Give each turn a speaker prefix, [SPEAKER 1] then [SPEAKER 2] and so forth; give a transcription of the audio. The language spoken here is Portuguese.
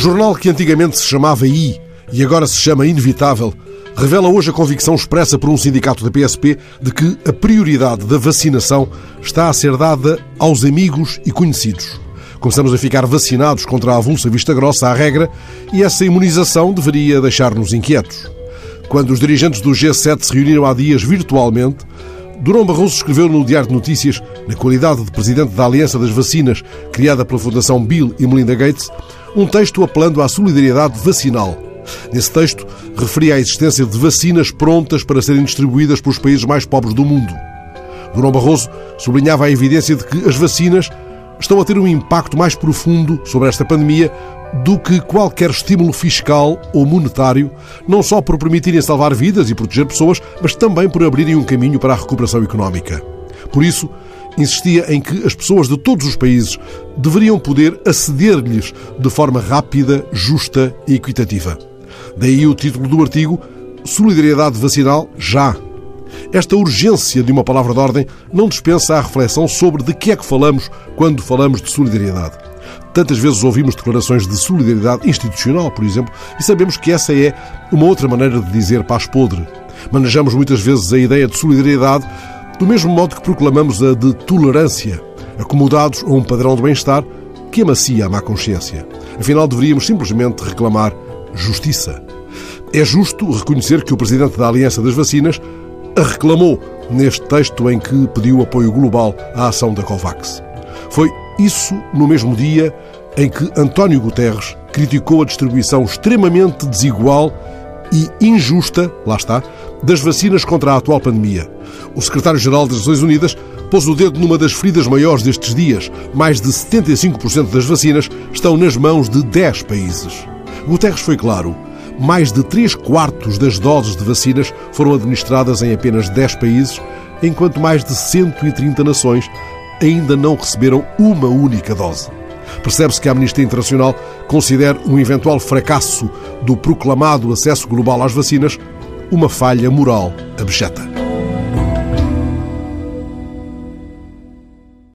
[SPEAKER 1] jornal que antigamente se chamava I e agora se chama Inevitável revela hoje a convicção expressa por um sindicato da PSP de que a prioridade da vacinação está a ser dada aos amigos e conhecidos. Começamos a ficar vacinados contra a avulsa vista grossa à regra e essa imunização deveria deixar-nos inquietos. Quando os dirigentes do G7 se reuniram há dias virtualmente, Durão Barroso escreveu no Diário de Notícias, na qualidade de presidente da Aliança das Vacinas, criada pela Fundação Bill e Melinda Gates, um texto apelando à solidariedade vacinal. Nesse texto, referia à existência de vacinas prontas para serem distribuídas pelos países mais pobres do mundo. Durão Barroso sublinhava a evidência de que as vacinas estão a ter um impacto mais profundo sobre esta pandemia do que qualquer estímulo fiscal ou monetário, não só por permitirem salvar vidas e proteger pessoas, mas também por abrirem um caminho para a recuperação económica. Por isso, insistia em que as pessoas de todos os países deveriam poder aceder-lhes de forma rápida, justa e equitativa. Daí o título do artigo Solidariedade Vacinal Já. Esta urgência de uma palavra de ordem não dispensa a reflexão sobre de que é que falamos quando falamos de solidariedade. Tantas vezes ouvimos declarações de solidariedade institucional, por exemplo, e sabemos que essa é uma outra maneira de dizer paz podre. Manejamos muitas vezes a ideia de solidariedade do mesmo modo que proclamamos a de tolerância, acomodados a um padrão de bem-estar que amacia a má consciência. Afinal, deveríamos simplesmente reclamar justiça. É justo reconhecer que o presidente da Aliança das Vacinas a reclamou neste texto em que pediu apoio global à ação da COVAX. Foi isso no mesmo dia em que António Guterres criticou a distribuição extremamente desigual e injusta, lá está, das vacinas contra a atual pandemia. O secretário-geral das Nações Unidas pôs o dedo numa das feridas maiores destes dias. Mais de 75% das vacinas estão nas mãos de 10 países. Guterres foi claro. Mais de 3 quartos das doses de vacinas foram administradas em apenas 10 países, enquanto mais de 130 nações ainda não receberam uma única dose. Percebe-se que a Amnistia Internacional considera um eventual fracasso do proclamado acesso global às vacinas uma falha moral abjeta.